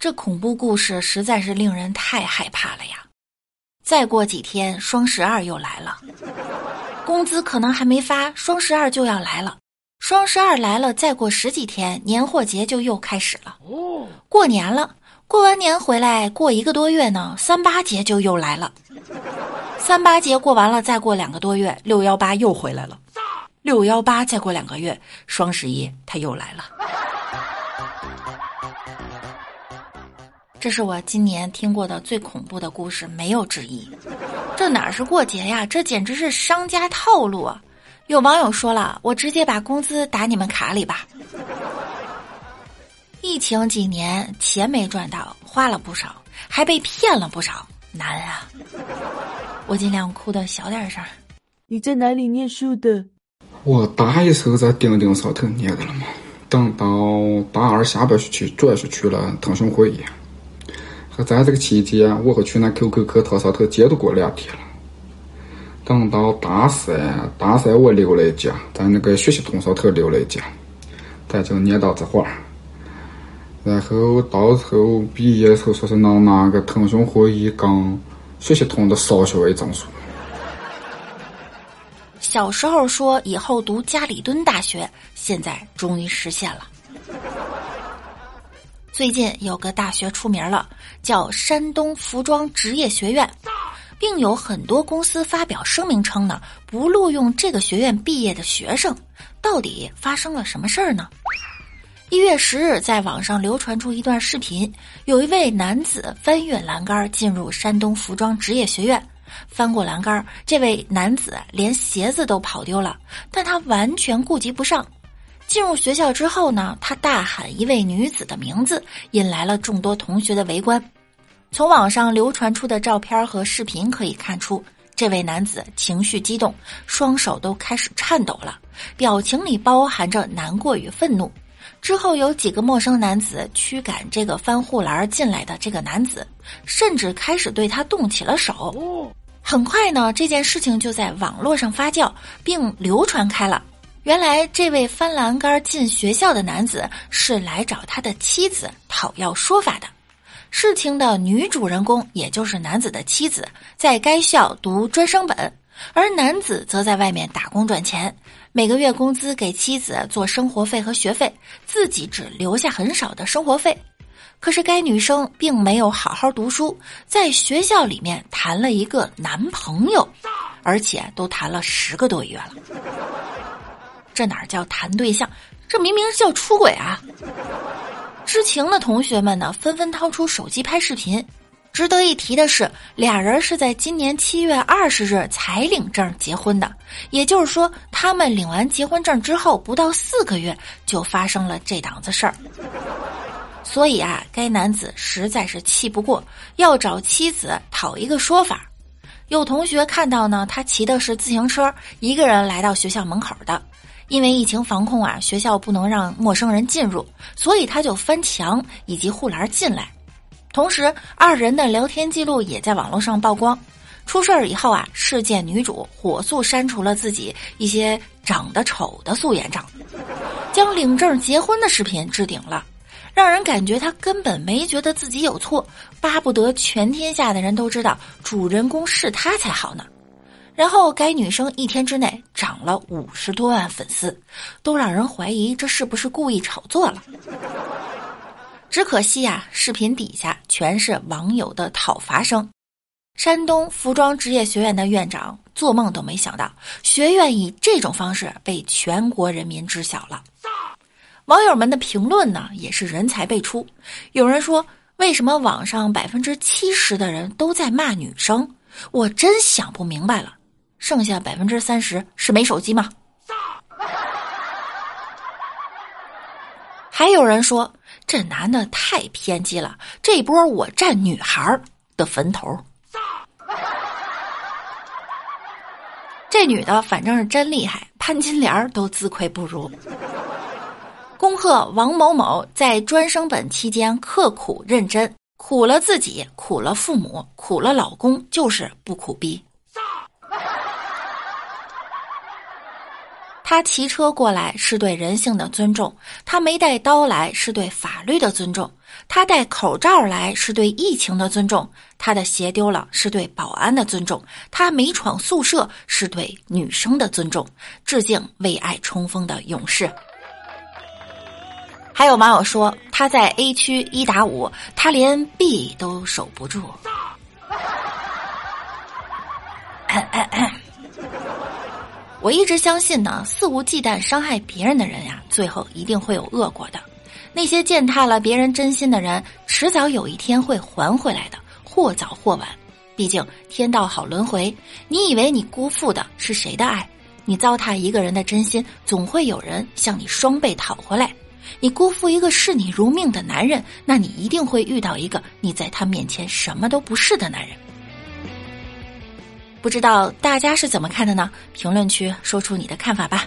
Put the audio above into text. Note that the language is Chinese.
这恐怖故事实在是令人太害怕了呀！再过几天，双十二又来了，工资可能还没发，双十二就要来了。双十二来了，再过十几天，年货节就又开始了。过年了，过完年回来，过一个多月呢，三八节就又来了。三八节过完了，再过两个多月，六幺八又回来了。六幺八再过两个月，双十一它又来了。这是我今年听过的最恐怖的故事，没有之一。这哪是过节呀？这简直是商家套路啊！有网友说了：“我直接把工资打你们卡里吧。”疫情几年，钱没赚到，花了不少，还被骗了不少，难啊！我尽量哭的小点声。你在哪里念书的？我大一时候在钉钉上头念的了嘛，等到大二下半学期，主要是去了腾讯会议。在这个期间，我和去那 QQ 课堂上头接着过两天了。等到大三，大三我留了一假，在那个学习通上头留了一假，咱就念到这会儿。然后到时候毕业时候，说是能拿个腾讯会议跟学习通的双学位证书。小时候说以后读家里蹲大学，现在终于实现了。最近有个大学出名了，叫山东服装职业学院，并有很多公司发表声明称呢，不录用这个学院毕业的学生。到底发生了什么事儿呢？一月十日，在网上流传出一段视频，有一位男子翻越栏杆进入山东服装职业学院，翻过栏杆，这位男子连鞋子都跑丢了，但他完全顾及不上。进入学校之后呢，他大喊一位女子的名字，引来了众多同学的围观。从网上流传出的照片和视频可以看出，这位男子情绪激动，双手都开始颤抖了，表情里包含着难过与愤怒。之后有几个陌生男子驱赶这个翻护栏进来的这个男子，甚至开始对他动起了手。很快呢，这件事情就在网络上发酵并流传开了。原来，这位翻栏杆进学校的男子是来找他的妻子讨要说法的。事情的女主人公，也就是男子的妻子，在该校读专升本，而男子则在外面打工赚钱，每个月工资给妻子做生活费和学费，自己只留下很少的生活费。可是，该女生并没有好好读书，在学校里面谈了一个男朋友，而且都谈了十个多月了。这哪叫谈对象？这明明叫出轨啊！知情的同学们呢，纷纷掏出手机拍视频。值得一提的是，俩人是在今年七月二十日才领证结婚的，也就是说，他们领完结婚证之后不到四个月，就发生了这档子事儿。所以啊，该男子实在是气不过，要找妻子讨一个说法。有同学看到呢，他骑的是自行车，一个人来到学校门口的。因为疫情防控啊，学校不能让陌生人进入，所以他就翻墙以及护栏进来。同时，二人的聊天记录也在网络上曝光。出事儿以后啊，事件女主火速删除了自己一些长得丑的素颜照，将领证结婚的视频置顶了，让人感觉他根本没觉得自己有错，巴不得全天下的人都知道主人公是他才好呢。然后，该女生一天之内涨了五十多万粉丝，都让人怀疑这是不是故意炒作了。只可惜呀，视频底下全是网友的讨伐声。山东服装职业学院的院长做梦都没想到，学院以这种方式被全国人民知晓了。网友们的评论呢，也是人才辈出。有人说：“为什么网上百分之七十的人都在骂女生？我真想不明白了。”剩下百分之三十是没手机吗？还有人说这男的太偏激了，这波我占女孩的坟头。这女的反正是真厉害，潘金莲都自愧不如。恭贺王某某在专升本期间刻苦认真，苦了自己，苦了父母，苦了老公，就是不苦逼。他骑车过来是对人性的尊重，他没带刀来是对法律的尊重，他戴口罩来是对疫情的尊重，他的鞋丢了是对保安的尊重，他没闯宿舍是对女生的尊重。致敬为爱冲锋的勇士。还有网友说他在 A 区一打五，他连 B 都守不住。我一直相信呢，肆无忌惮伤害别人的人呀，最后一定会有恶果的。那些践踏了别人真心的人，迟早有一天会还回来的，或早或晚。毕竟天道好轮回，你以为你辜负的是谁的爱？你糟蹋一个人的真心，总会有人向你双倍讨回来。你辜负一个视你如命的男人，那你一定会遇到一个你在他面前什么都不是的男人。不知道大家是怎么看的呢？评论区说出你的看法吧。